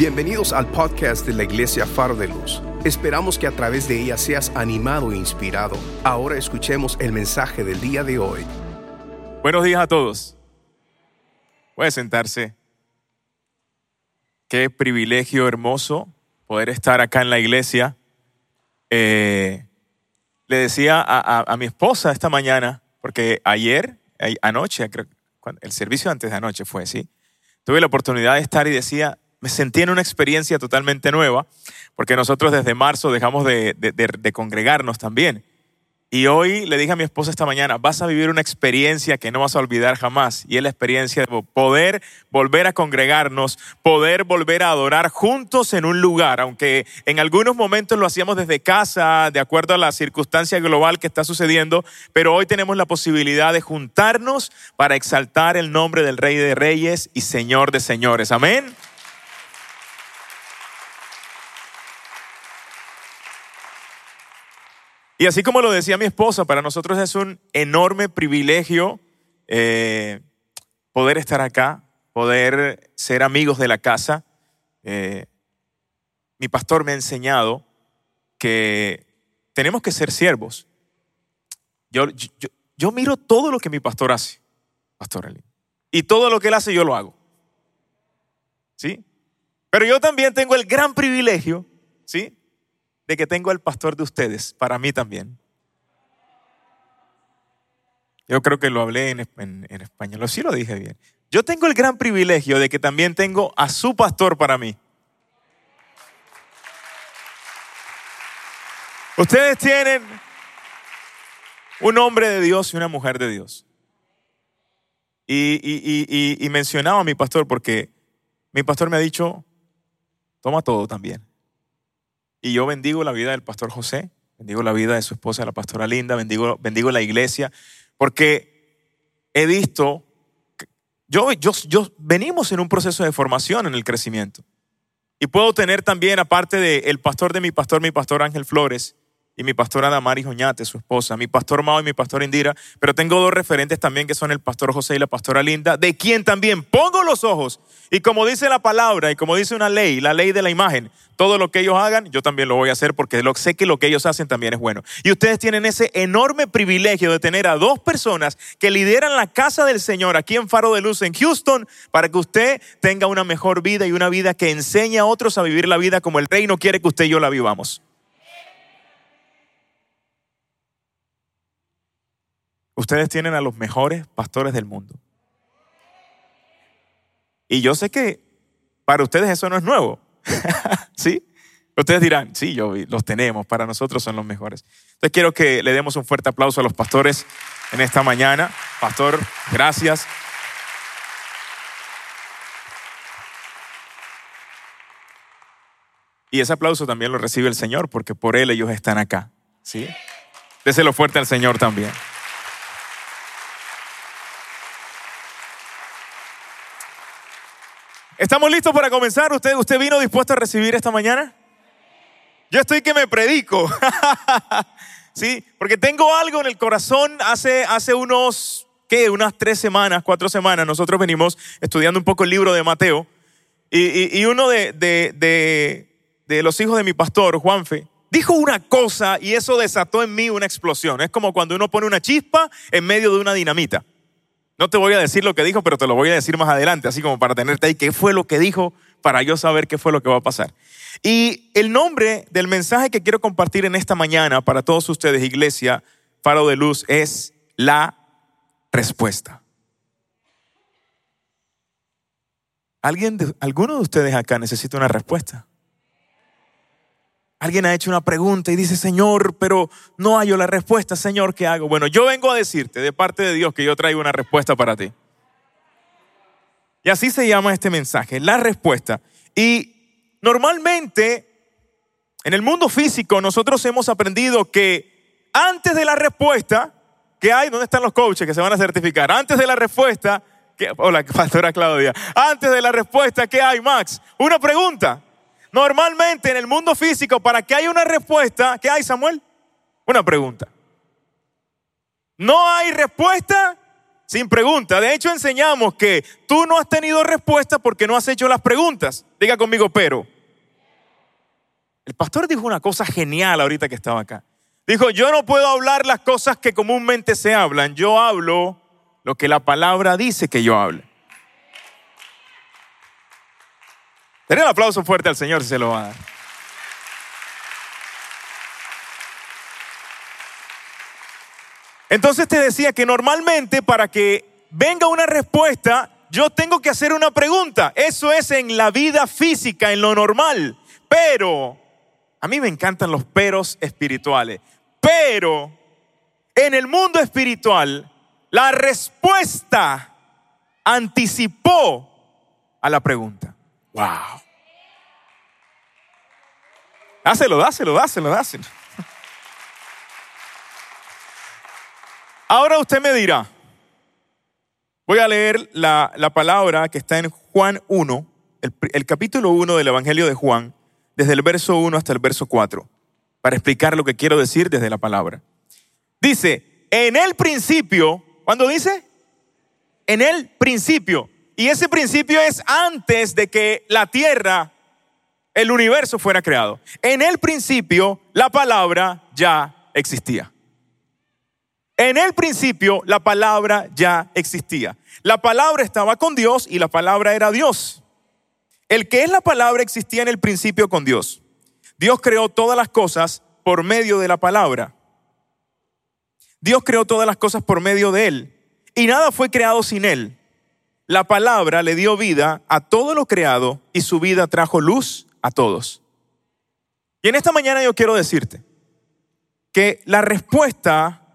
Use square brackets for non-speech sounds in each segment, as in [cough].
Bienvenidos al podcast de la Iglesia Faro de Luz. Esperamos que a través de ella seas animado e inspirado. Ahora escuchemos el mensaje del día de hoy. Buenos días a todos. Puede sentarse. Qué privilegio hermoso poder estar acá en la iglesia. Eh, le decía a, mi esposa esta mañana, porque ayer, anoche, el servicio antes de anoche fue, ¿sí? Tuve la oportunidad de estar y decía, me sentí en una experiencia totalmente nueva, porque nosotros desde marzo dejamos de, congregarnos también. Y hoy le dije a mi esposa esta mañana, vas a vivir una experiencia que no vas a olvidar jamás. Y es la experiencia de poder volver a congregarnos, poder volver a adorar juntos en un lugar, aunque en algunos momentos lo hacíamos desde casa, de acuerdo a la circunstancia global que está sucediendo, pero hoy tenemos la posibilidad de juntarnos para exaltar el nombre del Rey de Reyes y Señor de Señores. Amén. Y así como lo decía mi esposa, para nosotros es un enorme privilegio eh, poder estar acá, poder ser amigos de la casa. Eh, mi pastor me ha enseñado que tenemos que ser siervos. Yo, miro todo lo que mi pastor hace, Pastor Eli. Y todo lo que él hace yo lo hago. ¿Sí? Pero yo también tengo el gran privilegio, ¿sí? De que tengo el pastor de ustedes, para mí también. Yo creo que lo hablé en, en, español, sí lo dije bien. Yo tengo el gran privilegio de que también tengo a su pastor para mí. Ustedes tienen un hombre de Dios y una mujer de Dios. Y, y, y, mencionaba a mi pastor porque mi pastor me ha dicho, toma todo también. Y yo bendigo la vida del pastor José, bendigo la vida de su esposa, la pastora Linda, bendigo, bendigo la iglesia, porque he visto, yo, yo, yo venimos en un proceso de formación en el crecimiento. Y puedo tener también, aparte del pastor de mi pastor, mi pastor Ángel Flores, y mi pastora Damari Joñate, su esposa, mi pastor Mao y mi pastor Indira, pero tengo dos referentes también que son el pastor José y la pastora Linda, de quien también pongo los ojos. Y como dice la palabra y como dice una ley, la ley de la imagen, todo lo que ellos hagan, yo también lo voy a hacer porque sé que lo que ellos hacen también es bueno. Y ustedes tienen ese enorme privilegio de tener a dos personas que lideran la casa del Señor aquí en Faro de Luz en Houston para que usted tenga una mejor vida y una vida que enseñe a otros a vivir la vida como el reino quiere que usted y yo la vivamos. Ustedes tienen a los mejores pastores del mundo. Y yo sé que para ustedes eso no es nuevo. [laughs] ¿Sí? Ustedes dirán, sí, yo los tenemos, para nosotros son los mejores. Entonces quiero que le demos un fuerte aplauso a los pastores en esta mañana. Pastor, gracias. Y ese aplauso también lo recibe el Señor, porque por Él ellos están acá. ¿Sí? Déselo fuerte al Señor también. ¿Estamos listos para comenzar? ¿Usted, ¿Usted vino dispuesto a recibir esta mañana? Yo estoy que me predico. [laughs] sí, porque tengo algo en el corazón. Hace, hace unos, ¿qué? Unas tres semanas, cuatro semanas, nosotros venimos estudiando un poco el libro de Mateo. Y, uno de, de, de los hijos de mi pastor, Juanfe, dijo una cosa y eso desató en mí una explosión. Es como cuando uno pone una chispa en medio de una dinamita. No te voy a decir lo que dijo, pero te lo voy a decir más adelante, así como para tenerte ahí, qué fue lo que dijo, para yo saber qué fue lo que va a pasar. Y el nombre del mensaje que quiero compartir en esta mañana para todos ustedes, iglesia, faro de luz, es la respuesta. ¿Alguien ¿Alguno de ustedes acá necesita una respuesta? Alguien ha hecho una pregunta y dice, Señor, pero no hallo la respuesta, Señor, ¿qué hago? Bueno, yo vengo a decirte de parte de Dios que yo traigo una respuesta para ti. Y así se llama este mensaje, la respuesta. Y normalmente en el mundo físico nosotros hemos aprendido que antes de la respuesta, ¿qué hay? ¿Dónde están los coaches que se van a certificar? Antes de la respuesta, hola, [laughs] pastora Claudia. Antes de la respuesta, ¿qué hay, Max? Una pregunta. Normalmente en el mundo físico, para que haya una respuesta, ¿qué hay, Samuel? Una pregunta. No hay respuesta sin pregunta. De hecho, enseñamos que tú no has tenido respuesta porque no has hecho las preguntas. Diga conmigo, pero. El pastor dijo una cosa genial ahorita que estaba acá. Dijo, yo no puedo hablar las cosas que comúnmente se hablan, yo hablo lo que la palabra dice que yo hable. Denle un aplauso fuerte al Señor si se lo va a dar. Entonces te decía que normalmente para que venga una respuesta, yo tengo que hacer una pregunta. Eso es en la vida física, en lo normal. Pero, a mí me encantan los peros espirituales. Pero, en el mundo espiritual, la respuesta anticipó a la pregunta. Wow. Dáselo, dáselo, dáselo, dáselo. Ahora usted me dirá, voy a leer la, palabra que está en Juan 1, el, el capítulo 1 del Evangelio de Juan, desde el verso 1 hasta el verso 4, para explicar lo que quiero decir desde la palabra. Dice, en el principio, ¿cuándo dice? En el principio. Y ese principio es antes de que la tierra, el universo fuera creado. En el principio, la palabra ya existía. En el principio la palabra ya existía. La palabra estaba con Dios y la palabra era Dios. El que es la palabra existía en el principio con Dios. Dios creó todas las cosas por medio de la palabra. Dios creó todas las cosas por medio de Él. Y nada fue creado sin Él. La palabra le dio vida a todo lo creado y su vida trajo luz a todos. Y en esta mañana yo quiero decirte que la respuesta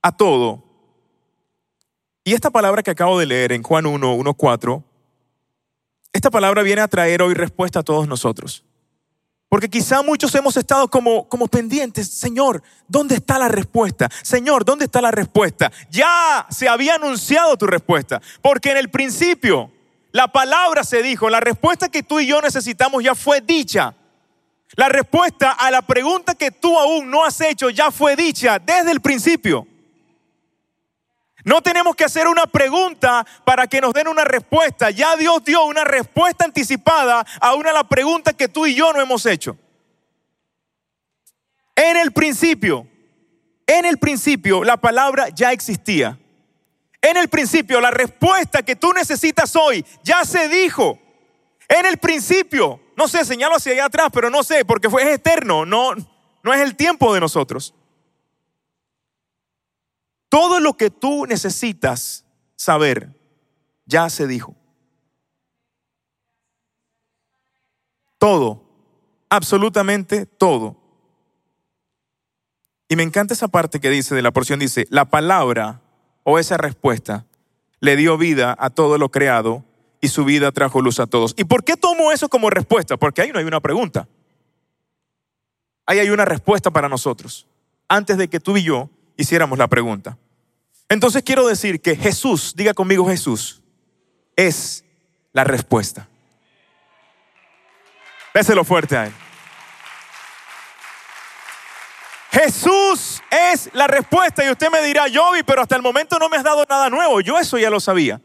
a todo. Y esta palabra que acabo de leer en Juan 1, 1, 4, esta palabra viene a traer hoy respuesta a todos nosotros. Porque quizá muchos hemos estado como, como pendientes, Señor, ¿dónde está la respuesta? Señor, ¿dónde está la respuesta? Ya se había anunciado tu respuesta, porque en el principio la palabra se dijo, la respuesta que tú y yo necesitamos ya fue dicha. La respuesta a la pregunta que tú aún no has hecho ya fue dicha desde el principio. No tenemos que hacer una pregunta para que nos den una respuesta. Ya Dios dio una respuesta anticipada a una de las preguntas que tú y yo no hemos hecho. En el principio, en el principio la palabra ya existía. En el principio la respuesta que tú necesitas hoy ya se dijo. En el principio, no sé, señalo hacia allá atrás, pero no sé, porque fue eterno, no, no es el tiempo de nosotros. Todo lo que tú necesitas saber ya se dijo. Todo, absolutamente todo. Y me encanta esa parte que dice de la porción, dice, la palabra o esa respuesta le dio vida a todo lo creado y su vida trajo luz a todos. ¿Y por qué tomo eso como respuesta? Porque ahí no hay una pregunta. Ahí hay una respuesta para nosotros. Antes de que tú y yo hiciéramos la pregunta. Entonces quiero decir que Jesús, diga conmigo Jesús, es la respuesta. Déselo fuerte a él. Jesús es la respuesta y usted me dirá, Jovi, pero hasta el momento no me has dado nada nuevo. Yo eso ya lo sabía.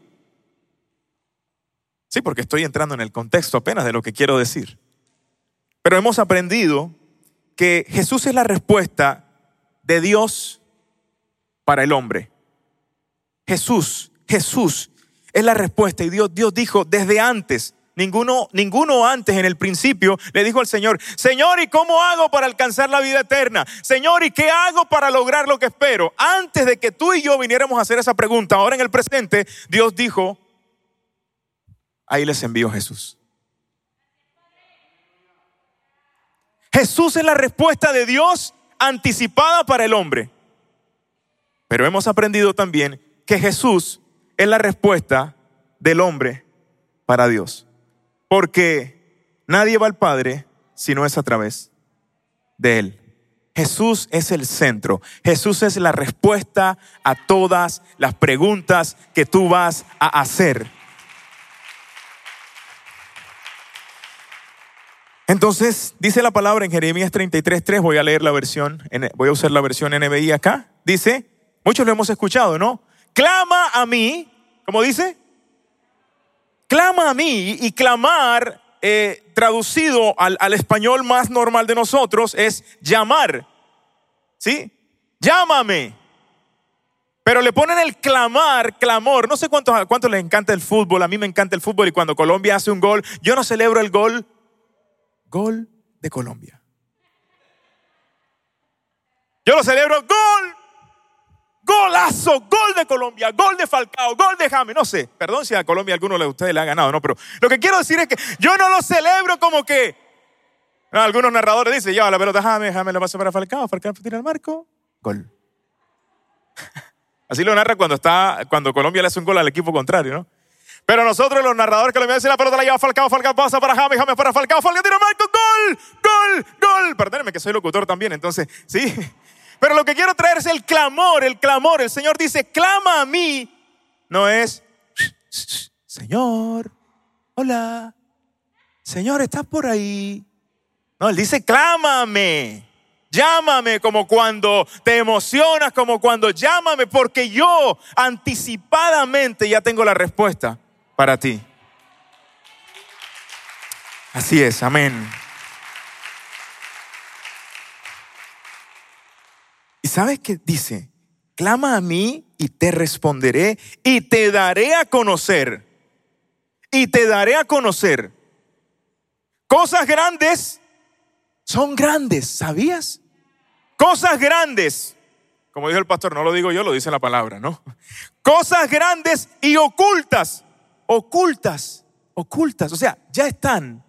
Sí, porque estoy entrando en el contexto apenas de lo que quiero decir. Pero hemos aprendido que Jesús es la respuesta de Dios para el hombre. Jesús, Jesús es la respuesta. Y Dios, Dios dijo desde antes, ninguno, ninguno antes en el principio le dijo al Señor, Señor, ¿y cómo hago para alcanzar la vida eterna? Señor, ¿y qué hago para lograr lo que espero? Antes de que tú y yo viniéramos a hacer esa pregunta, ahora en el presente, Dios dijo, ahí les envío Jesús. Jesús es la respuesta de Dios anticipada para el hombre. Pero hemos aprendido también que Jesús es la respuesta del hombre para Dios. Porque nadie va al Padre si no es a través de Él. Jesús es el centro. Jesús es la respuesta a todas las preguntas que tú vas a hacer. Entonces, dice la palabra en Jeremías 33.3, voy a leer la versión, voy a usar la versión NBI acá. Dice, muchos lo hemos escuchado, ¿no? clama a mí, ¿cómo dice? Clama a mí y clamar, eh, traducido al, al español más normal de nosotros, es llamar. ¿Sí? Llámame. Pero le ponen el clamar, clamor. No sé cuántos, cuántos les encanta el fútbol. A mí me encanta el fútbol y cuando Colombia hace un gol, yo no celebro el gol. Gol de Colombia. Yo lo celebro gol. Golazo, gol de Colombia, gol de Falcao, gol de James. No sé, perdón si a Colombia alguno de ustedes le ha ganado, no, pero lo que quiero decir es que yo no lo celebro como que. algunos narradores dicen, lleva la pelota James, James la pasa para Falcao, Falcao tira el marco, gol. [laughs] Así lo narra cuando, está, cuando Colombia le hace un gol al equipo contrario, ¿no? Pero nosotros, los narradores colombianos, dicen la pelota la lleva Falcao, Falcao pasa para James, James para Falcao, Falcao tira Marco, gol, gol, gol. Perdónenme que soy locutor también, entonces, sí. Pero lo que quiero traer es el clamor, el clamor. El Señor dice, clama a mí. No es, Señor, hola, Señor, ¿estás por ahí? No, Él dice, clámame. Llámame como cuando te emocionas, como cuando llámame, porque yo anticipadamente ya tengo la respuesta para ti. Así es, amén. Sabes qué dice? Clama a mí y te responderé y te daré a conocer. Y te daré a conocer. Cosas grandes son grandes, ¿sabías? Cosas grandes. Como dijo el pastor, no lo digo yo, lo dice la palabra, ¿no? Cosas grandes y ocultas. Ocultas, ocultas. O sea, ya están.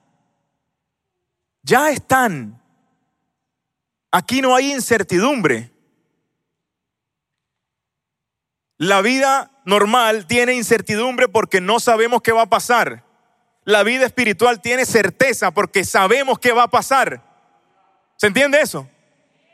Ya están. Aquí no hay incertidumbre. La vida normal tiene incertidumbre porque no sabemos qué va a pasar. La vida espiritual tiene certeza porque sabemos qué va a pasar. ¿Se entiende eso?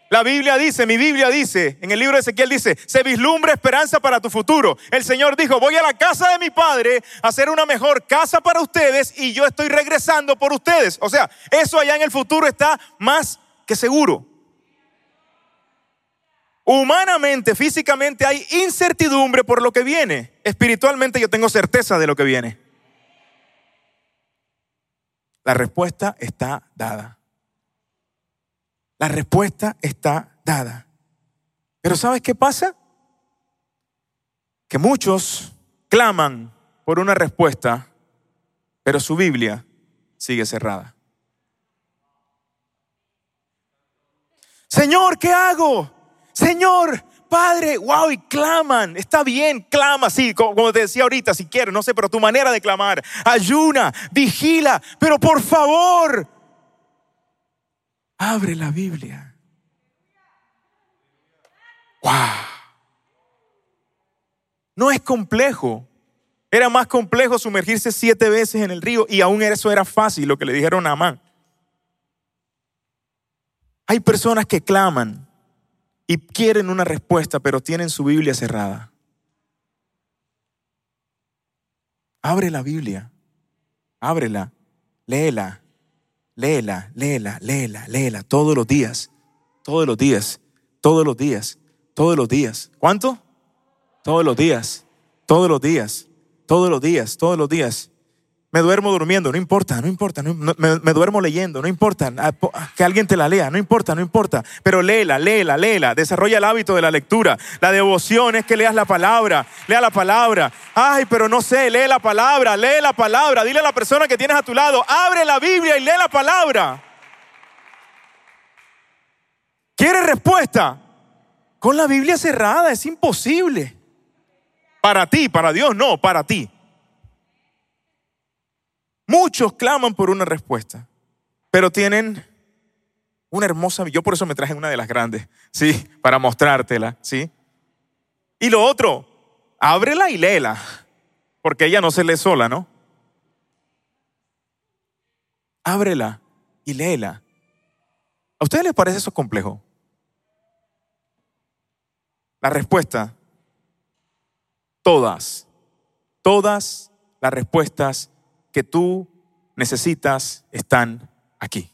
La Biblia dice, mi Biblia dice, en el libro de Ezequiel dice, se vislumbra esperanza para tu futuro. El Señor dijo, voy a la casa de mi Padre a hacer una mejor casa para ustedes y yo estoy regresando por ustedes. O sea, eso allá en el futuro está más que seguro. Humanamente, físicamente hay incertidumbre por lo que viene. Espiritualmente yo tengo certeza de lo que viene. La respuesta está dada. La respuesta está dada. Pero ¿sabes qué pasa? Que muchos claman por una respuesta, pero su Biblia sigue cerrada. Señor, ¿qué hago? Señor, Padre, wow, y claman. Está bien, clama, sí, como te decía ahorita, si quieres, no sé, pero tu manera de clamar. Ayuna, vigila, pero por favor, Abre la Biblia. ¡Wow! No es complejo. Era más complejo sumergirse siete veces en el río y aún eso era fácil, lo que le dijeron a Amán. Hay personas que claman y quieren una respuesta, pero tienen su Biblia cerrada. Abre la Biblia, ábrela, léela, léela, léela, léela, léela, todos los días, todos los días, todos los días, todos los días. ¿Cuánto? Todos los días, todos los días, todos los días, todos los días. Me duermo durmiendo, no importa, no importa, me, duermo leyendo, no importa, ah, ah, que alguien te la lea, no importa, no importa, pero léela, léela, léela, desarrolla el hábito de la lectura. La devoción es que leas la palabra, lea la palabra. Ay, pero no sé, lee la palabra, lee la palabra, dile a la persona que tienes a tu lado, abre la Biblia y lee la palabra. ¿Quieres respuesta? Con la Biblia cerrada, es imposible. Para ti, para Dios no, para ti. Muchos claman por una respuesta, pero tienen una hermosa, yo por eso me traje una de las grandes, ¿sí? Para mostrártela, ¿sí? Y lo otro, ábrela y léela, porque ella no se lee sola, ¿no? Ábrela y léela. ¿A ustedes les parece eso complejo? La respuesta, todas, todas las respuestas que tú necesitas están aquí.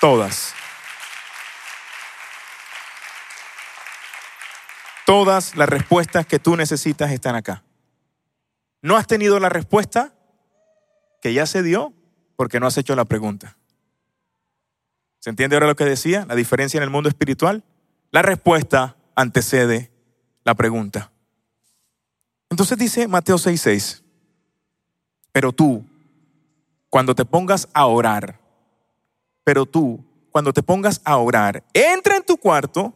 Todas. Todas las respuestas que tú necesitas están acá. No has tenido la respuesta que ya se dio porque no has hecho la pregunta. ¿Se entiende ahora lo que decía? La diferencia en el mundo espiritual. La respuesta antecede la pregunta. Entonces dice Mateo 6:6, pero tú, cuando te pongas a orar, pero tú, cuando te pongas a orar, entra en tu cuarto,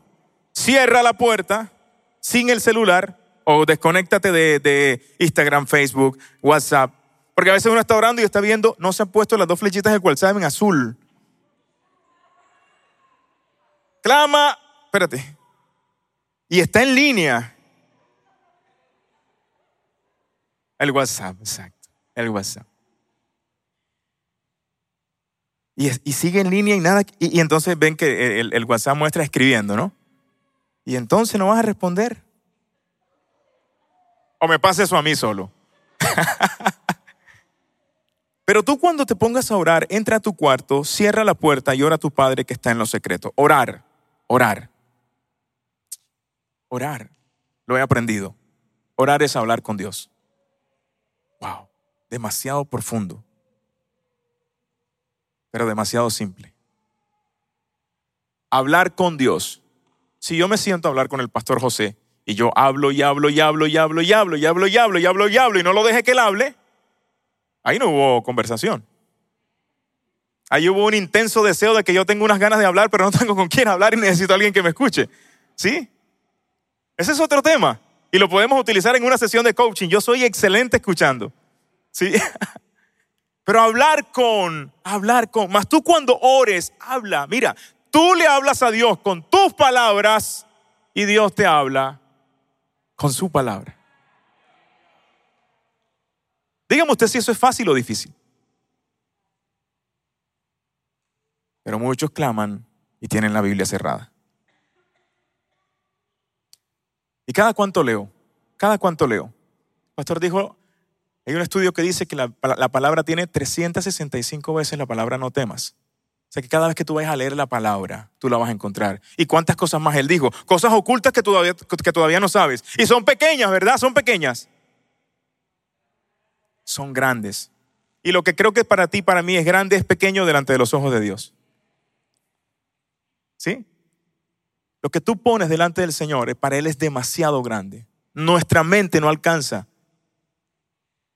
cierra la puerta sin el celular o desconéctate de, Instagram, Facebook, WhatsApp, porque a veces uno está orando y está viendo, no se han puesto las dos flechitas del WhatsApp en azul. Clama, espérate, y está en línea. El WhatsApp, exacto. El WhatsApp. Y, sigue en línea y nada. Y, entonces ven que el, el, WhatsApp muestra escribiendo, ¿no? Y entonces no vas a responder. O me pasa eso a mí solo. [laughs] Pero tú cuando te pongas a orar, entra a tu cuarto, cierra la puerta y ora a tu Padre que está en lo secreto. Orar, orar. Orar, lo he aprendido. Orar es hablar con Dios. Wow, demasiado profundo, pero demasiado simple. Hablar con Dios. Si yo me siento a hablar con el pastor José y yo hablo y hablo y hablo y hablo y hablo y hablo y hablo y hablo y hablo y no lo deje que él hable, ahí no hubo conversación. Ahí hubo un intenso deseo de que yo tengo unas ganas de hablar, pero no tengo con quién hablar y necesito a alguien que me escuche. ¿Sí? Ese es otro tema. Y lo podemos utilizar en una sesión de coaching. Yo soy excelente escuchando. ¿Sí? [laughs] Pero hablar con, hablar con. Más tú cuando ores, habla. Mira, tú le hablas a Dios con tus palabras y Dios te habla con su palabra. Dígame usted si eso es fácil o difícil. Pero muchos claman y tienen la Biblia cerrada. ¿Y cada cuánto leo? ¿Cada cuánto leo? El pastor dijo, hay un estudio que dice que la, palabra tiene 365 veces la palabra no temas. O sea que cada vez que tú vayas a leer la palabra, tú la vas a encontrar. ¿Y cuántas cosas más él dijo? Cosas ocultas que todavía, que todavía no sabes. Y son pequeñas, ¿verdad? Son pequeñas. Son grandes. Y lo que creo que para ti, para mí es grande, es pequeño delante de los ojos de Dios. ¿Sí? Lo que tú pones delante del Señor, para Él es demasiado grande. Nuestra mente no alcanza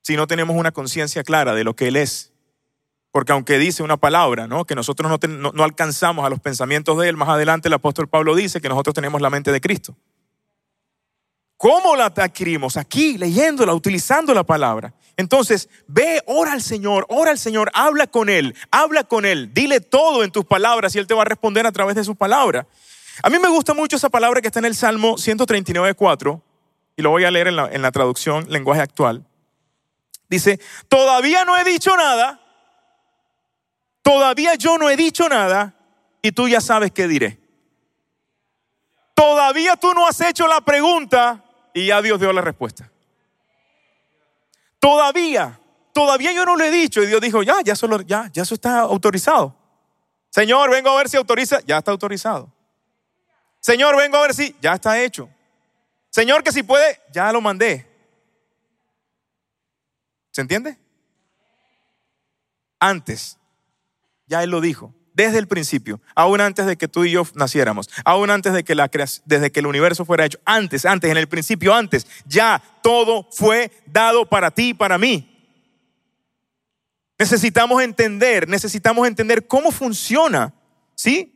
si no tenemos una conciencia clara de lo que Él es. Porque aunque dice una palabra, ¿no? que nosotros no, no, alcanzamos a los pensamientos de Él, más adelante el apóstol Pablo dice que nosotros tenemos la mente de Cristo. ¿Cómo la adquirimos? Aquí, leyéndola, utilizando la palabra. Entonces, ve, ora al Señor, ora al Señor, habla con Él, habla con Él, dile todo en tus palabras y Él te va a responder a través de su palabra. A mí me gusta mucho esa palabra que está en el Salmo 139.4, y lo voy a leer en la, en la traducción lenguaje actual. Dice, todavía no he dicho nada, todavía yo no he dicho nada, y tú ya sabes qué diré. Todavía tú no has hecho la pregunta y ya Dios dio la respuesta. Todavía, todavía yo no lo he dicho y Dios dijo, ya, ya, solo, ya, ya eso está autorizado. Señor, vengo a ver si autoriza, ya está autorizado. Señor, vengo a ver si ya está hecho. Señor, que si puede, ya lo mandé. ¿Se entiende? Antes, ya Él lo dijo, desde el principio, aún antes de que tú y yo naciéramos, aún antes de que, la desde que el universo fuera hecho, antes, antes, en el principio, antes, ya todo fue dado para ti y para mí. Necesitamos entender, necesitamos entender cómo funciona, ¿sí?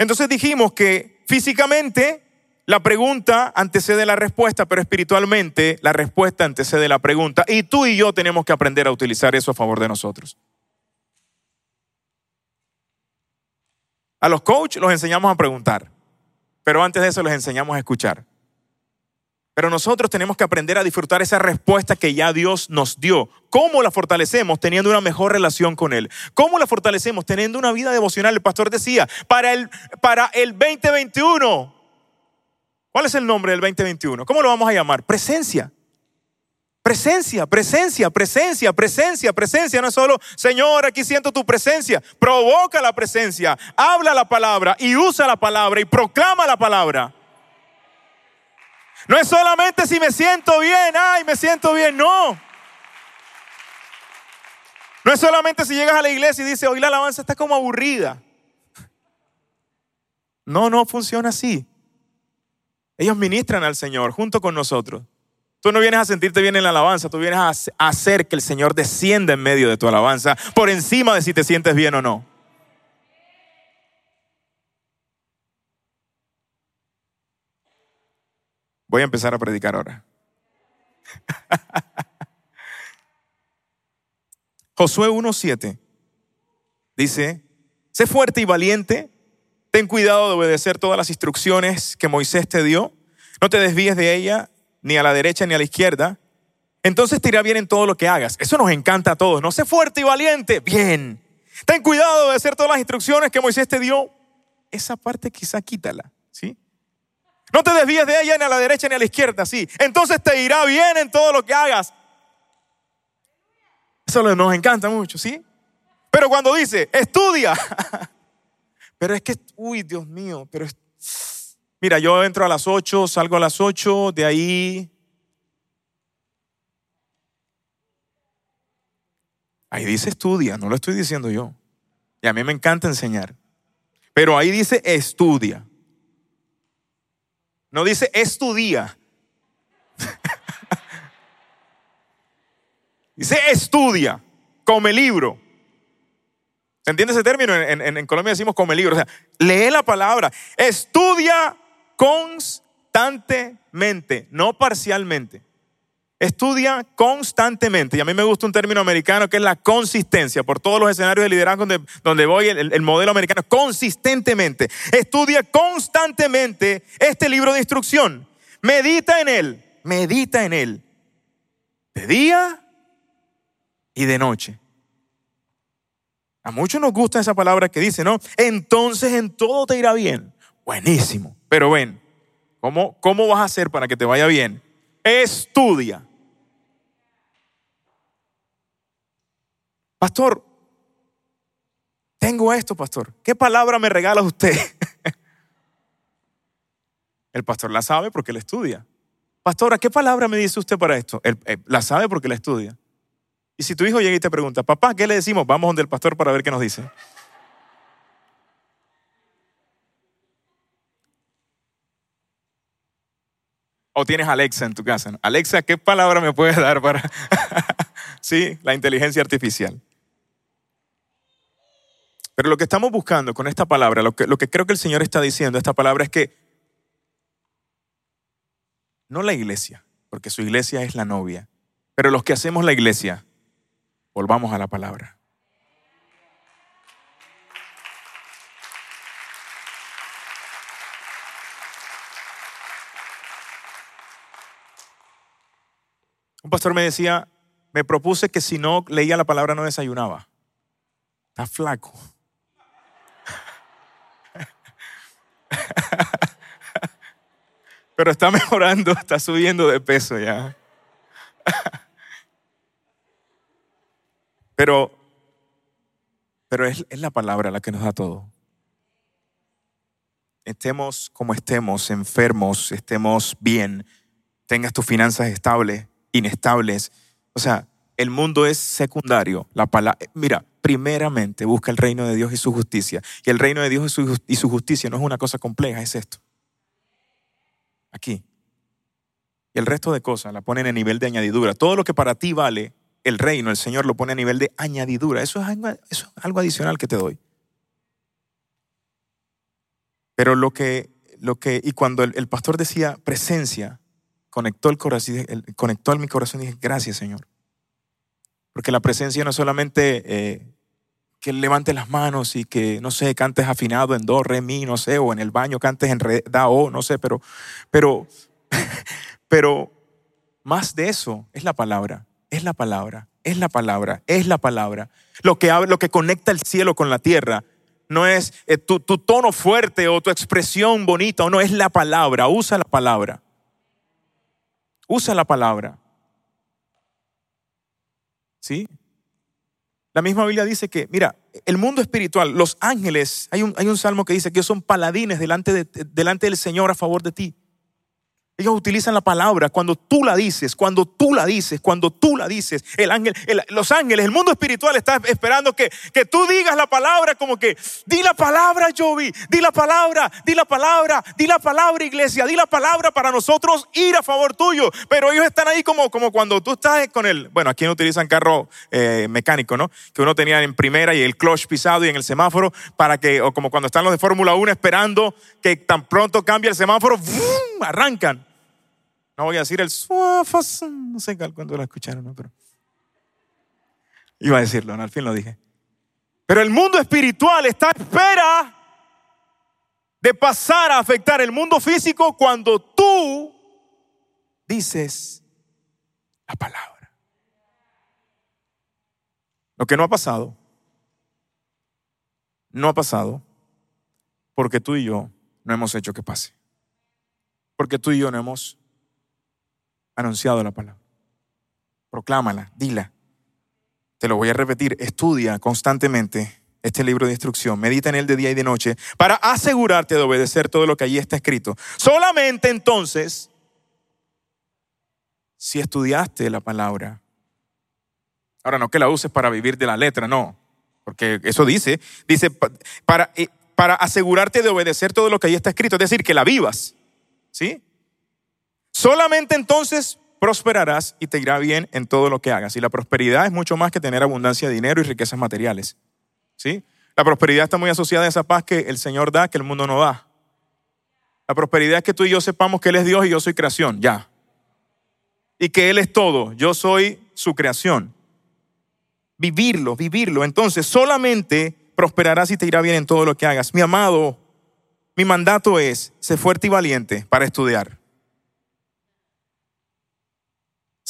Entonces dijimos que físicamente la pregunta antecede la respuesta, pero espiritualmente la respuesta antecede la pregunta. Y tú y yo tenemos que aprender a utilizar eso a favor de nosotros. A los coaches los enseñamos a preguntar, pero antes de eso les enseñamos a escuchar. Pero nosotros tenemos que aprender a disfrutar esa respuesta que ya Dios nos dio. ¿Cómo la fortalecemos? Teniendo una mejor relación con Él. ¿Cómo la fortalecemos? Teniendo una vida devocional. El pastor decía, para el, para el 2021, ¿cuál es el nombre del 2021? ¿Cómo lo vamos a llamar? Presencia. Presencia, presencia, presencia, presencia, presencia. No es solo, Señor, aquí siento tu presencia. Provoca la presencia, habla la palabra y usa la palabra y proclama la palabra. No es solamente si me siento bien, ay, me siento bien, no. No es solamente si llegas a la iglesia y dices, hoy la alabanza está como aburrida. No, no funciona así. Ellos ministran al Señor junto con nosotros. Tú no vienes a sentirte bien en la alabanza, tú vienes a hacer que el Señor descienda en medio de tu alabanza, por encima de si te sientes bien o no. Voy a empezar a predicar ahora. [laughs] Josué 1.7 dice, sé fuerte y valiente, ten cuidado de obedecer todas las instrucciones que Moisés te dio, no te desvíes de ella ni a la derecha ni a la izquierda, entonces te irá bien en todo lo que hagas. Eso nos encanta a todos, no sé fuerte y valiente, bien. Ten cuidado de obedecer todas las instrucciones que Moisés te dio. Esa parte quizá quítala, ¿sí? No te desvíes de ella ni a la derecha ni a la izquierda, sí. Entonces te irá bien en todo lo que hagas. Eso nos encanta mucho, ¿sí? Pero cuando dice, estudia. [laughs] Pero es que, uy, Dios mío, pero mira, yo entro a las 8, salgo a las 8, de ahí... Ahí dice estudia, no lo estoy diciendo yo. Y a mí me encanta enseñar. Pero ahí dice estudia. No dice estudia. [laughs] Dice estudia, come libro. ¿Se entiende ese término? En, Colombia decimos come libro. O sea, lee la palabra. Estudia constantemente, no parcialmente. Estudia constantemente. Y a mí me gusta un término americano que es la consistencia. Por todos los escenarios de liderazgo donde, donde voy, el, el, modelo americano, consistentemente. Estudia constantemente este libro de instrucción. Medita en él. Medita en él. De día y de noche. A muchos nos gusta esa palabra que dice, ¿no? Entonces en todo te irá bien. Buenísimo. Pero ven, ¿cómo, cómo vas a hacer para que te vaya bien? Estudia. Pastor, tengo esto, pastor. ¿Qué palabra me regala usted? [laughs] El pastor la sabe porque la estudia. Pastora, ¿qué palabra me dice usted para esto? Eh, la sabe porque la estudia. Y si tu hijo llega y te pregunta, papá, ¿qué le decimos? Vamos donde el pastor para ver qué nos dice. O tienes Alexa en tu casa. Alexa, ¿qué palabra me puedes dar para... [laughs] sí, la inteligencia artificial. Pero lo que estamos buscando con esta palabra, lo que, creo que el Señor está diciendo, esta palabra es que no la iglesia, porque su iglesia es la novia, pero los que hacemos la iglesia Volvamos a la palabra. Un pastor me decía, me propuse que si no leía la palabra no desayunaba. Está flaco. Pero está [laughs] mejorando, está subiendo de peso ya. [laughs] Pero, pero es, es la palabra la que nos da todo. Estemos como estemos, enfermos, estemos bien, tengas tus finanzas estables, inestables. O sea, el mundo es secundario. La palabra, mira, primeramente busca el reino de Dios y su justicia. Y el reino de Dios y su, y su justicia no es una cosa compleja, es esto. Aquí. Y el resto de cosas la ponen en nivel de añadidura. Todo lo que para ti vale el reino, el Señor lo pone a nivel de añadidura. Eso es algo, adicional que te doy. Pero lo que, lo que y cuando el, pastor decía presencia, conectó el corazón, conectó mi corazón y dije, gracias Señor. Porque la presencia no es solamente eh, que levante las manos y que, no sé, cantes afinado en do, re, mi, no sé, o en el baño cantes en re, da, o, no sé, pero, pero, [laughs] pero más de eso es la palabra es la palabra, es la palabra, es la palabra. Lo que, lo que conecta el cielo con la tierra no es eh, tu, tu tono fuerte o tu expresión bonita, o no, es la palabra, usa la palabra. Usa la palabra. ¿Sí? La misma Biblia dice que, mira, el mundo espiritual, los ángeles, hay un, hay un salmo que dice que ellos son paladines delante, de, delante del Señor a favor de ti. Ellos utilizan la palabra cuando tú la dices, cuando tú la dices, cuando tú la dices. El ángel, los ángeles, el mundo espiritual está esperando que, que tú digas la palabra como que, di la palabra, Jovi, di la palabra, di la palabra, di la palabra, iglesia, di la palabra para nosotros ir a favor tuyo. Pero ellos están ahí como, como cuando tú estás con el, bueno, aquí no utilizan carro eh, mecánico, ¿no? Que uno tenía en primera y el clutch pisado y en el semáforo para que, o como cuando están los de Fórmula 1 esperando que tan pronto cambie el semáforo, arrancan. No voy a decir el no sé cuándo lo escucharon, ¿no? pero iba a decirlo, al fin lo dije. Pero el mundo espiritual está a espera de pasar a afectar el mundo físico cuando tú dices la palabra. Lo que no ha pasado, no ha pasado porque tú y yo no hemos hecho que pase. Porque tú y yo no hemos anunciado la palabra. Proclámala, dila. Te lo voy a repetir, estudia constantemente este libro de instrucción, medita en él de día y de noche para asegurarte de obedecer todo lo que allí está escrito. Solamente entonces, si estudiaste la palabra, ahora no que la uses para vivir de la letra, no, porque eso dice, dice para, eh, para asegurarte de obedecer todo lo que allí está escrito, es decir, que la vivas, ¿sí? Solamente entonces prosperarás y te irá bien en todo lo que hagas. Y la prosperidad es mucho más que tener abundancia de dinero y riquezas materiales. ¿Sí? La prosperidad está muy asociada a esa paz que el Señor da, que el mundo no da. La prosperidad es que tú y yo sepamos que Él es Dios y yo soy creación, ya. Y que Él es todo, yo soy su creación. Vivirlo, vivirlo. Entonces, solamente prosperarás y te irá bien en todo lo que hagas. Mi amado, mi mandato es, ser fuerte y valiente para estudiar.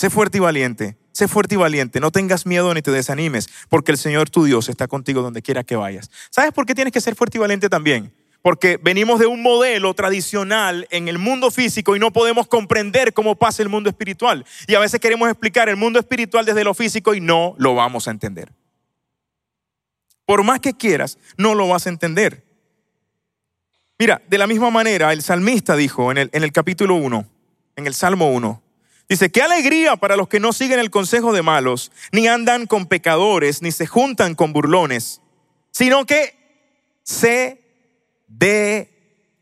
Sé fuerte y valiente. Sé fuerte y valiente. No tengas miedo ni te desanimes, porque el Señor tu Dios está contigo donde quiera que vayas. ¿Sabes por qué tienes que ser fuerte y valiente también? Porque venimos de un modelo tradicional en el mundo físico y no podemos comprender cómo pasa el mundo espiritual. Y a veces queremos explicar el mundo espiritual desde lo físico y no lo vamos a entender. Por más que quieras, no lo vas a entender. Mira, de la misma manera, el salmista dijo en el, en el capítulo 1, en el Salmo 1, Dice, qué alegría para los que no siguen el consejo de malos, ni andan con pecadores, ni se juntan con burlones, sino que se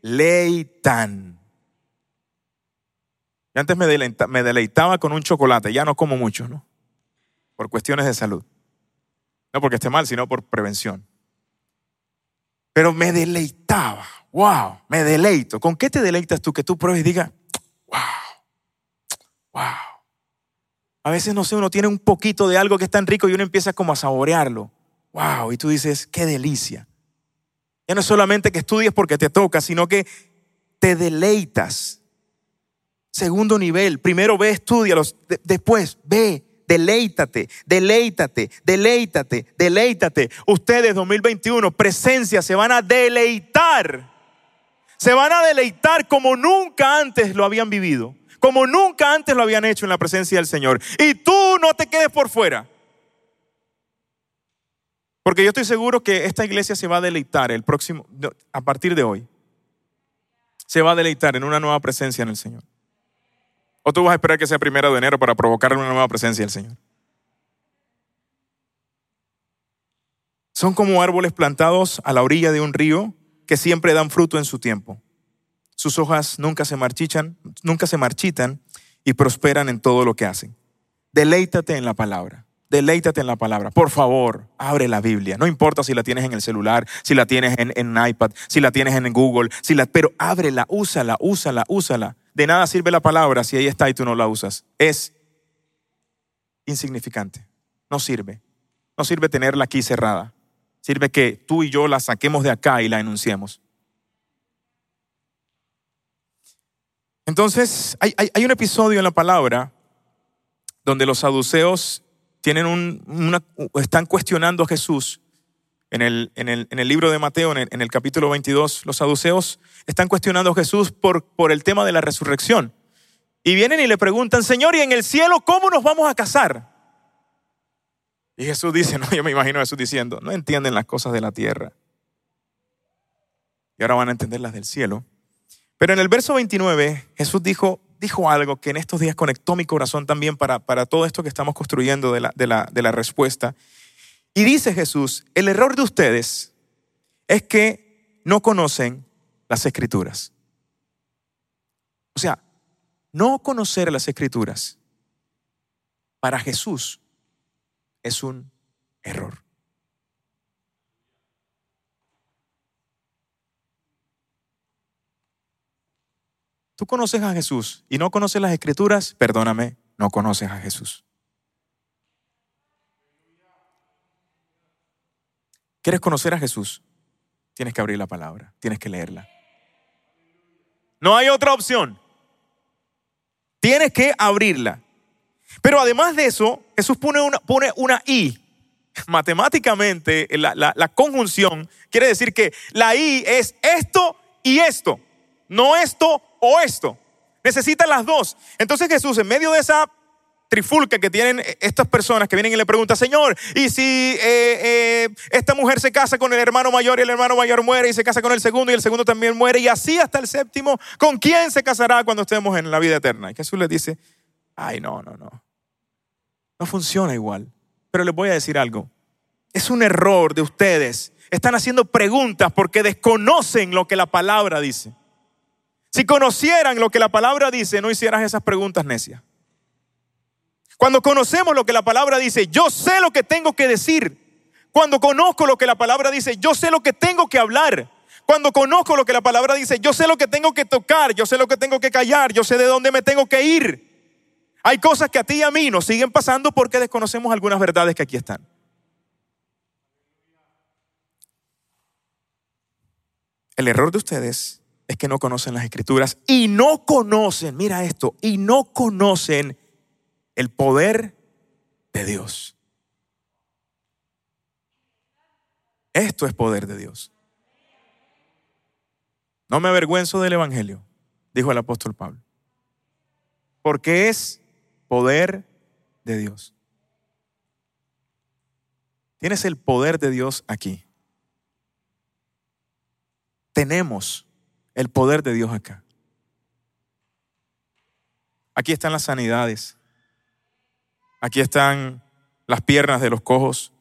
deleitan. Yo antes me, deleitaba con un chocolate, ya no como mucho, ¿no? Por cuestiones de salud. No porque esté mal, sino por prevención. Pero me deleitaba, wow, me deleito. ¿Con qué te deleitas tú? Que tú pruebes y digas, wow A veces, no sé, uno tiene un poquito de algo que es tan rico y uno empieza como a saborearlo. Wow, y tú dices, qué delicia. Ya no es solamente que estudies porque te toca, sino que te deleitas. Segundo nivel, primero ve, estudialos, después ve, deleítate, deleítate, deleítate, deleítate. Ustedes 2021, presencia, se van a deleitar. Se van a deleitar como nunca antes lo habían vivido como nunca antes lo habían hecho en la presencia del Señor. Y tú no te quedes por fuera. Porque yo estoy seguro que esta iglesia se va a deleitar el próximo, a partir de hoy. Se va a deleitar en una nueva presencia en el Señor. O tú vas a esperar que sea primero de enero para provocar una nueva presencia del Señor. Son como árboles plantados a la orilla de un río que siempre dan fruto en su tiempo. Sus hojas nunca se marchichan, nunca se marchitan y prosperan en todo lo que hacen. Deleítate en la palabra. Deleítate en la palabra. Por favor, abre la Biblia. No importa si la tienes en el celular, si la tienes en, en iPad, si la tienes en Google, si la, pero ábrela, úsala, úsala, úsala. De nada sirve la palabra si ahí está y tú no la usas. Es insignificante. No sirve. No sirve tenerla aquí cerrada. Sirve que tú y yo la saquemos de acá y la enunciemos. Entonces, hay, un episodio en la palabra donde los saduceos tienen un, están cuestionando a Jesús. En el, en el, libro de Mateo, en el, capítulo 22, los saduceos están cuestionando a Jesús por, por el tema de la resurrección. Y vienen y le preguntan, Señor, ¿y en el cielo cómo nos vamos a casar? Y Jesús dice, [laughs] no, yo me imagino a Jesús diciendo, no entienden las cosas de la tierra. Y ahora van a entender las del cielo. Pero en el verso 29 Jesús dijo, dijo algo que en estos días conectó mi corazón también para, para todo esto que estamos construyendo de la, de, la, de la respuesta. Y dice Jesús, el error de ustedes es que no conocen las escrituras. O sea, no conocer las escrituras para Jesús es un error. Tú conoces a Jesús y no conoces las escrituras, perdóname, no conoces a Jesús. ¿Quieres conocer a Jesús? Tienes que abrir la palabra, tienes que leerla. No hay otra opción. Tienes que abrirla. Pero además de eso, Jesús pone una, pone una I. [laughs] Matemáticamente, la, la conjunción quiere decir que la I es esto y esto, no esto o esto. Necesitan las dos. Entonces Jesús, en medio de esa trifulca que tienen estas personas que vienen y le preguntan, Señor, ¿y si eh, eh, esta mujer se casa con el hermano mayor y el hermano mayor muere y se casa con el segundo y el segundo también muere y así hasta el séptimo, ¿con quién se casará cuando estemos en la vida eterna? Y Jesús les dice, ay, no, no, no. No funciona igual. Pero les voy a decir algo. Es un error de ustedes. Están haciendo preguntas porque desconocen lo que la palabra dice. Si conocieran lo que la palabra dice, no hicieras esas preguntas necias. Cuando conocemos lo que la palabra dice, yo sé lo que tengo que decir. Cuando conozco lo que la palabra dice, yo sé lo que tengo que hablar. Cuando conozco lo que la palabra dice, yo sé lo que tengo que tocar, yo sé lo que tengo que callar, yo sé de dónde me tengo que ir. Hay cosas que a ti y a mí nos siguen pasando porque desconocemos algunas verdades que aquí están. El error de ustedes es que no conocen las escrituras y no conocen, mira esto, y no conocen el poder de Dios. Esto es poder de Dios. No me avergüenzo del Evangelio, dijo el apóstol Pablo, porque es poder de Dios. Tienes el poder de Dios aquí. Tenemos el poder de Dios acá. Aquí están las sanidades. Aquí están las piernas de los cojos.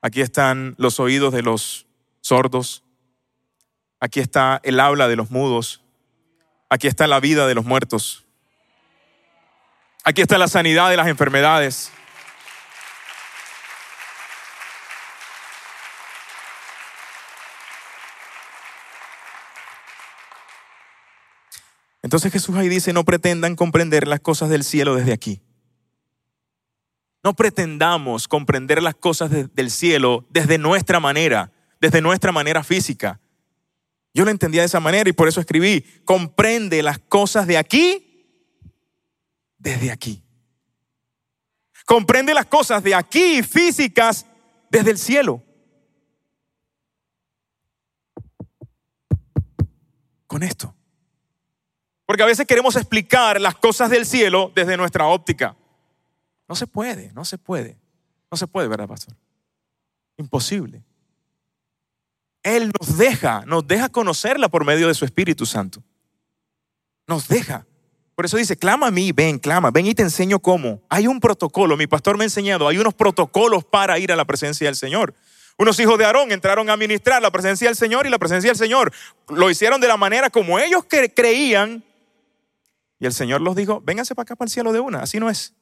Aquí están los oídos de los sordos. Aquí está el habla de los mudos. Aquí está la vida de los muertos. Aquí está la sanidad de las enfermedades. Entonces Jesús ahí dice, no pretendan comprender las cosas del cielo desde aquí. No pretendamos comprender las cosas del cielo desde nuestra manera, desde nuestra manera física. Yo lo entendía de esa manera y por eso escribí, comprende las cosas de aquí desde aquí. Comprende las cosas de aquí físicas desde el cielo. Con esto. Porque a veces queremos explicar las cosas del cielo desde nuestra óptica. No se puede, no se puede. No se puede, ¿verdad, pastor? Imposible. Él nos deja, nos deja conocerla por medio de su Espíritu Santo. Nos deja. Por eso dice, clama a mí, ven, clama, ven y te enseño cómo. Hay un protocolo, mi pastor me ha enseñado, hay unos protocolos para ir a la presencia del Señor. Unos hijos de Aarón entraron a ministrar la presencia del Señor y la presencia del Señor lo hicieron de la manera como ellos creían y el Señor los dijo, vénganse para acá para el cielo de una, así no es.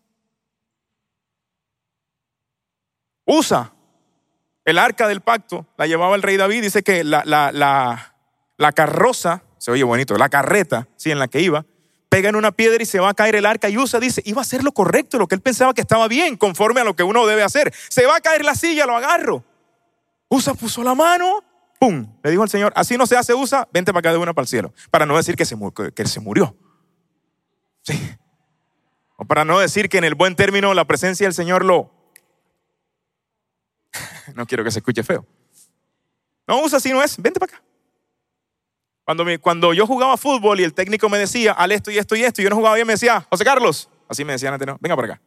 Usa el arca del pacto, la llevaba el rey David, dice que la, la, la, carroza, se oye bonito, la carreta, sí, en la que iba, pega en una piedra y se va a caer el arca y usa, dice, iba a hacer lo correcto, lo que él pensaba que estaba bien, conforme a lo que uno debe hacer. Se va a caer la silla, lo agarro. Usa puso la mano, ¡pum! Le dijo al Señor, así no se hace, usa, vente para acá de una para el cielo, para no decir que se, que se murió. O para no decir que en el buen término la presencia del Señor lo... [laughs] No quiero que se escuche feo. No usa así, no es. Vente para acá. Cuando, cuando yo jugaba fútbol y el técnico me decía, al esto y esto y esto, y yo no jugaba bien, me decía, José Carlos. Así me decían antes, no, venga para acá.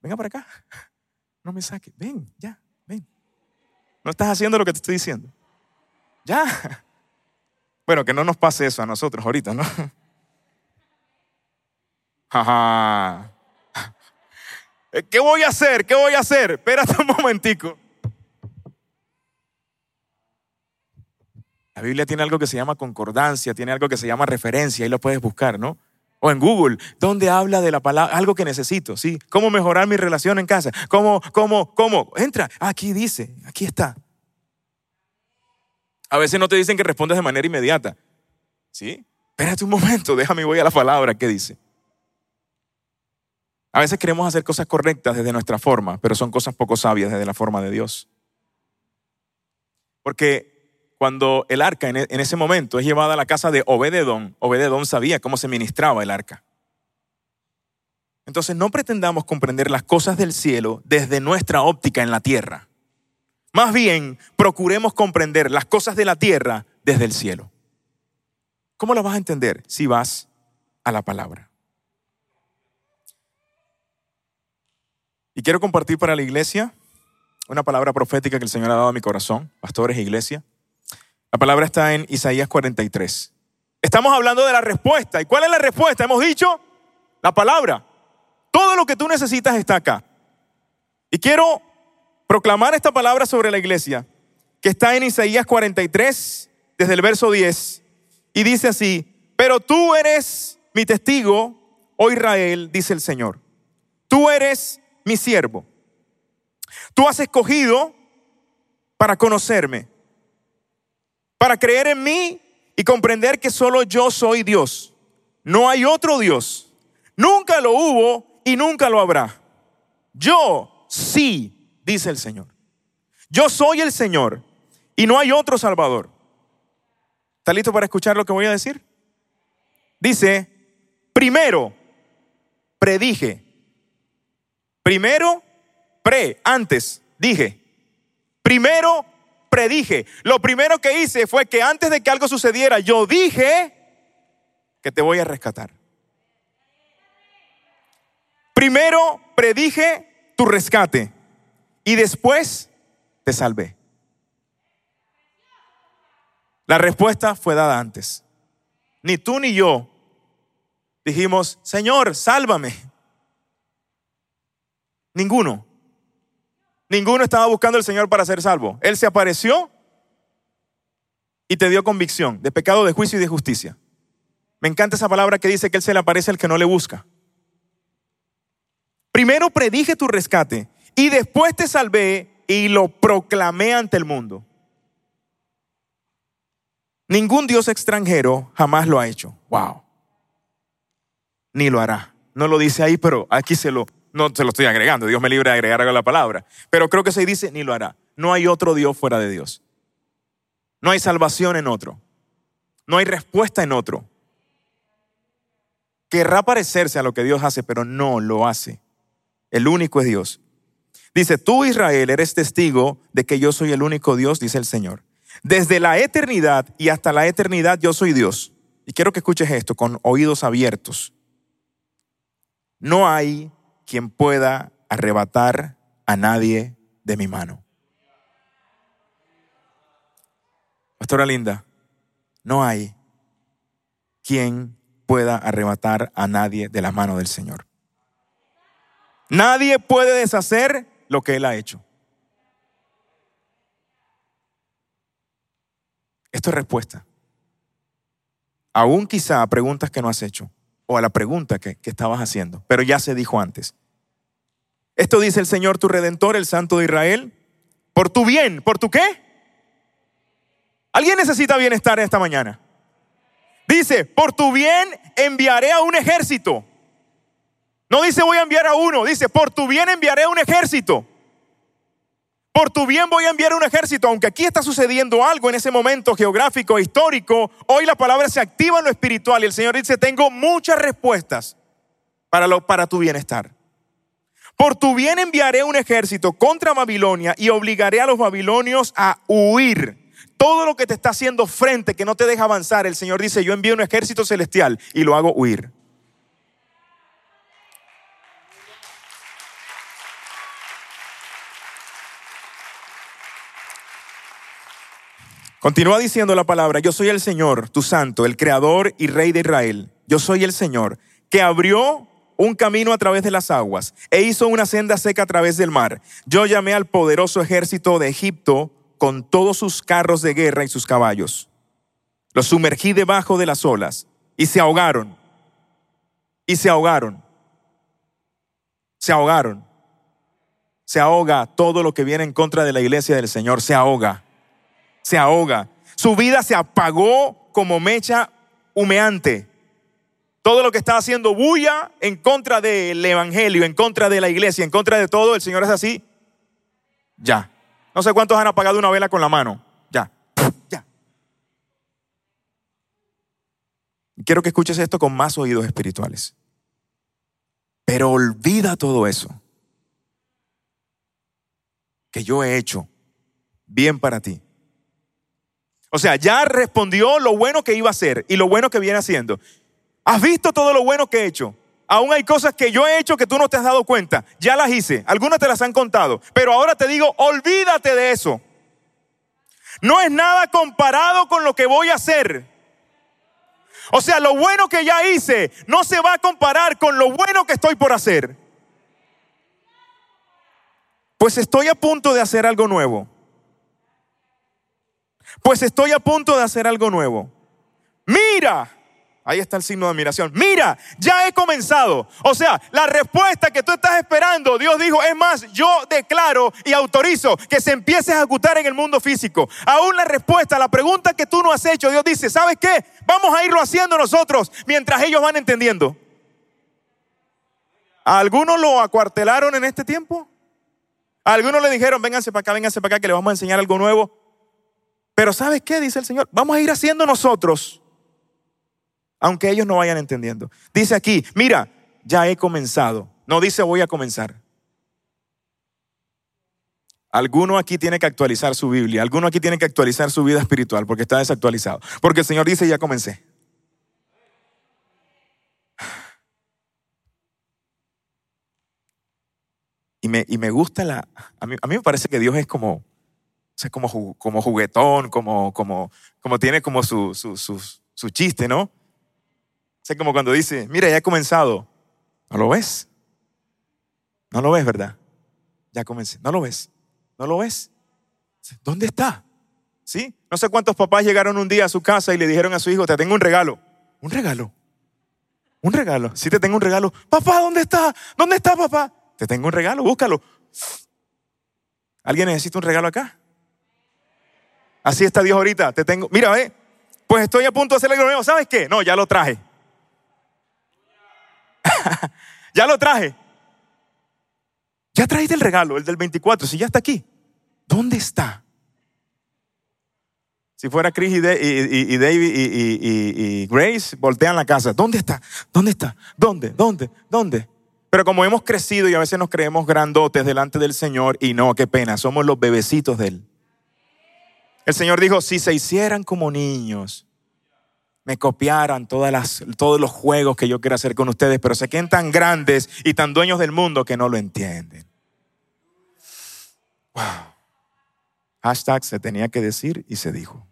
Venga para acá. [laughs] No me saque. Ven, ya, ven. No estás haciendo lo que te estoy diciendo. Ya. [laughs] Bueno, que no nos pase eso a nosotros ahorita, ¿no? Ajá. ¿Qué voy a hacer? ¿Qué voy a hacer? Espérate un momentico. La Biblia tiene algo que se llama concordancia, tiene algo que se llama referencia, ahí lo puedes buscar, ¿no? O en Google, ¿dónde habla de la palabra? Algo que necesito, ¿sí? ¿Cómo mejorar mi relación en casa? ¿Cómo, cómo, cómo? Entra, aquí dice, aquí está. A veces no te dicen que respondas de manera inmediata, ¿sí? Espérate un momento, déjame voy a la palabra, ¿qué dice? A veces queremos hacer cosas correctas desde nuestra forma, pero son cosas poco sabias desde la forma de Dios. Porque cuando el arca e, en ese momento es llevada a la casa de Obededón, Obededón sabía cómo se ministraba el arca. Entonces no pretendamos comprender las cosas del cielo desde nuestra óptica en la tierra. Más bien, procuremos comprender las cosas de la tierra desde el cielo. ¿Cómo lo vas a entender si vas a la palabra? Y quiero compartir para la iglesia una palabra profética que el Señor ha dado a mi corazón, pastores e iglesia. La palabra está en Isaías 43. Estamos hablando de la respuesta. ¿Y cuál es la respuesta? Hemos dicho la palabra. Todo lo que tú necesitas está acá. Y quiero proclamar esta palabra sobre la iglesia, que está en Isaías 43, desde el verso 10, y dice así, pero tú eres mi testigo, oh Israel, dice el Señor. Tú eres mi siervo. Tú has escogido para conocerme para creer en mí y comprender que solo yo soy Dios. No hay otro Dios. Nunca lo hubo y nunca lo habrá. Yo sí, dice el Señor. Yo soy el Señor y no hay otro Salvador. ¿Está listo para escuchar lo que voy a decir? Dice, primero, predije. Primero, pre, antes, dije. Primero, predije. Lo primero que hice fue que antes de que algo sucediera, yo dije que te voy a rescatar. Primero predije tu rescate y después te salvé. La respuesta fue dada antes. Ni tú ni yo dijimos, Señor, sálvame. Ninguno. Ninguno estaba buscando al Señor para ser salvo. Él se apareció y te dio convicción de pecado, de juicio y de justicia. Me encanta esa palabra que dice que Él se le aparece al que no le busca. Primero predije tu rescate y después te salvé y lo proclamé ante el mundo. Ningún Dios extranjero jamás lo ha hecho. Wow. Ni lo hará. No lo dice ahí, pero aquí se lo, no se lo estoy agregando, Dios me libre de agregar algo a la palabra. Pero creo que se dice, ni lo hará. No hay otro Dios fuera de Dios. No hay salvación en otro. No hay respuesta en otro. Querrá parecerse a lo que Dios hace, pero no lo hace. El único es Dios. Dice, tú Israel eres testigo de que yo soy el único Dios, dice el Señor. Desde la eternidad y hasta la eternidad yo soy Dios. Y quiero que escuches esto con oídos abiertos. No hay quien pueda arrebatar a nadie de mi mano. Pastora Linda, no hay quien pueda arrebatar a nadie de la mano del Señor. Nadie puede deshacer lo que Él ha hecho. Esto es respuesta. Aún quizá a preguntas que no has hecho o a la pregunta que, estabas haciendo, pero ya se dijo antes. Esto dice el Señor tu Redentor, el Santo de Israel, por tu bien, ¿por tu qué? ¿Alguien necesita bienestar esta mañana? Dice, por tu bien enviaré a un ejército. No dice voy a enviar a uno, dice, por tu bien enviaré a un ejército. Por tu bien voy a enviar un ejército, aunque aquí está sucediendo algo en ese momento geográfico, histórico, hoy la palabra se activa en lo espiritual y el Señor dice, tengo muchas respuestas para, lo, para tu bienestar. Por tu bien enviaré un ejército contra Babilonia y obligaré a los babilonios a huir. Todo lo que te está haciendo frente, que no te deja avanzar, el Señor dice, yo envío un ejército celestial y lo hago huir. Continúa diciendo la palabra, yo soy el Señor, tu santo, el creador y rey de Israel. Yo soy el Señor, que abrió un camino a través de las aguas e hizo una senda seca a través del mar. Yo llamé al poderoso ejército de Egipto con todos sus carros de guerra y sus caballos. Los sumergí debajo de las olas y se ahogaron. Y se ahogaron. Se ahogaron. Se ahoga todo lo que viene en contra de la iglesia del Señor. Se ahoga. Se ahoga. Su vida se apagó como mecha humeante. Todo lo que está haciendo bulla en contra del Evangelio, en contra de la iglesia, en contra de todo, el Señor es así. Ya. No sé cuántos han apagado una vela con la mano. Ya. Ya. Quiero que escuches esto con más oídos espirituales. Pero olvida todo eso que yo he hecho bien para ti. O sea, ya respondió lo bueno que iba a hacer y lo bueno que viene haciendo. ¿Has visto todo lo bueno que he hecho? Aún hay cosas que yo he hecho que tú no te has dado cuenta. Ya las hice. Algunas te las han contado. Pero ahora te digo, olvídate de eso. No es nada comparado con lo que voy a hacer. O sea, lo bueno que ya hice no se va a comparar con lo bueno que estoy por hacer. Pues estoy a punto de hacer algo nuevo. Pues estoy a punto de hacer algo nuevo. Mira, Ahí está el signo de admiración. Mira, ya he comenzado. O sea, la respuesta que tú estás esperando, Dios dijo, es más, yo declaro y autorizo que se empiece a ejecutar en el mundo físico. Aún la respuesta la pregunta que tú no has hecho, Dios dice, ¿sabes qué? Vamos a irlo haciendo nosotros mientras ellos van entendiendo. ¿A algunos lo acuartelaron en este tiempo? ¿A algunos le dijeron, vénganse para acá, vénganse para acá, que le vamos a enseñar algo nuevo? Pero ¿sabes qué? Dice el Señor, vamos a ir haciendo nosotros aunque ellos no vayan entendiendo. Dice aquí, mira, ya he comenzado. No dice voy a comenzar. Alguno aquí tiene que actualizar su Biblia, alguno aquí tiene que actualizar su vida espiritual porque está desactualizado. Porque el Señor dice, ya comencé. Y me, y me gusta la... A mí, a mí, me parece que Dios es como, o como, como juguetón, como, como, como tiene como su, su, su, su chiste, ¿no? Es como cuando dice, mira, ya he comenzado. ¿No lo ves? No lo ves, ¿verdad? Ya comencé. ¿No lo ves? ¿No lo ves? ¿Dónde está? ¿Sí? No sé cuántos papás llegaron un día a su casa y le dijeron a su hijo, te tengo un regalo. ¿Un regalo? ¿Un regalo? Sí, te tengo un regalo. Papá, ¿dónde está? ¿Dónde está, papá? Te tengo un regalo, búscalo. ¿Alguien necesita un regalo acá? Así está Dios ahorita. Te tengo, mira, ve, pues estoy a punto de hacer algo nuevo. ¿Sabes qué? No, ya lo traje. [laughs] ya lo traje. Ya trajiste el regalo, el del 24, si ya está aquí. ¿Dónde está? Si fuera Chris y, David y, Grace, voltean la casa. ¿Dónde está? ¿Dónde está? ¿Dónde? ¿Dónde? ¿Dónde? Pero como hemos crecido y a veces nos creemos grandotes delante del Señor y no, qué pena, somos los bebecitos de Él. El Señor dijo, si se hicieran como niños, me copiaran todas todos los juegos que yo quiero hacer con ustedes, pero se queden tan grandes y tan dueños del mundo que no lo entienden. Wow. Hashtag se tenía que decir y se dijo.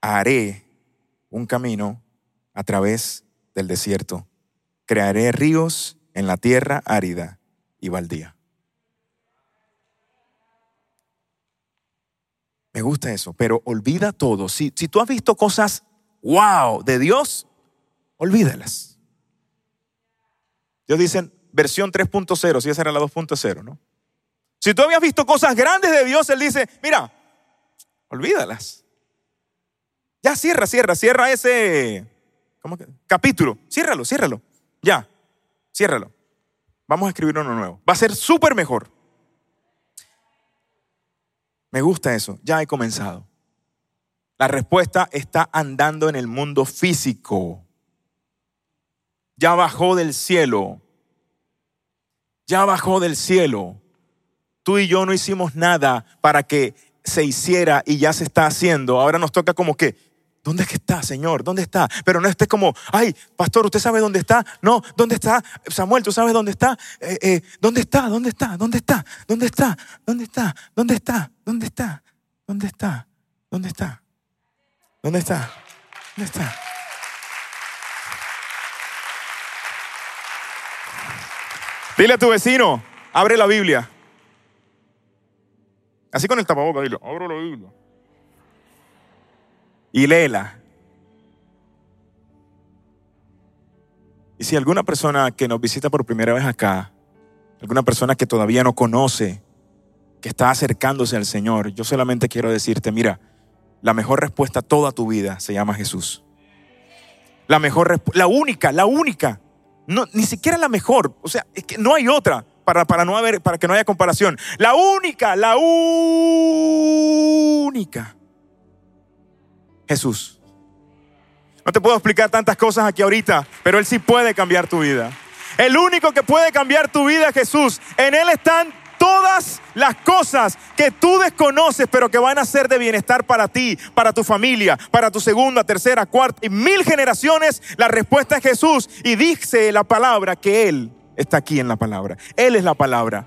Haré un camino a través del desierto. Crearé ríos en la tierra árida y baldía. Me gusta eso, pero olvida todo. Si, si tú has visto cosas, wow, de Dios, olvídalas. Dios dice, versión 3.0, si esa era la 2.0, ¿no? Si tú habías visto cosas grandes de Dios, Él dice, mira, olvídalas. Ya cierra, cierra, cierra ese capítulo. Ciérralo, ciérralo. Ya, ciérralo. Vamos a escribir uno nuevo. Va a ser súper mejor. Me gusta eso, ya he comenzado. La respuesta está andando en el mundo físico. Ya bajó del cielo. Ya bajó del cielo. Tú y yo no hicimos nada para que se hiciera y ya se está haciendo. Ahora nos toca como que ¿Dónde es que está, Señor? ¿Dónde está? Pero no esté como, ay, pastor, ¿usted sabe dónde está? No, ¿dónde está? Samuel, ¿tú sabes dónde está? Eh, eh, ¿Dónde está? ¿Dónde está? ¿Dónde está? ¿Dónde está? ¿Dónde está? ¿Dónde está? ¿Dónde está? ¿Dónde está? ¿Dónde está? ¿Dónde está? ¿Dónde está? Dile a tu vecino, abre la Biblia. Así con el tapabocas, dile, abre la Biblia. Y léela. Y si alguna persona que nos visita por primera vez acá, alguna persona que todavía no conoce, que está acercándose al Señor, yo solamente quiero decirte, mira, la mejor respuesta toda tu vida se llama Jesús. La mejor, la única, la única. No, ni siquiera la mejor. O sea, es que no hay otra para, para, no haber, para que no haya comparación. La única, la única. Jesús. No te puedo explicar tantas cosas aquí ahorita, pero Él sí puede cambiar tu vida. El único que puede cambiar tu vida es Jesús. En Él están todas las cosas que tú desconoces, pero que van a ser de bienestar para ti, para tu familia, para tu segunda, tercera, cuarta y mil generaciones. La respuesta es Jesús. Y dice la palabra que Él está aquí en la palabra. Él es la palabra.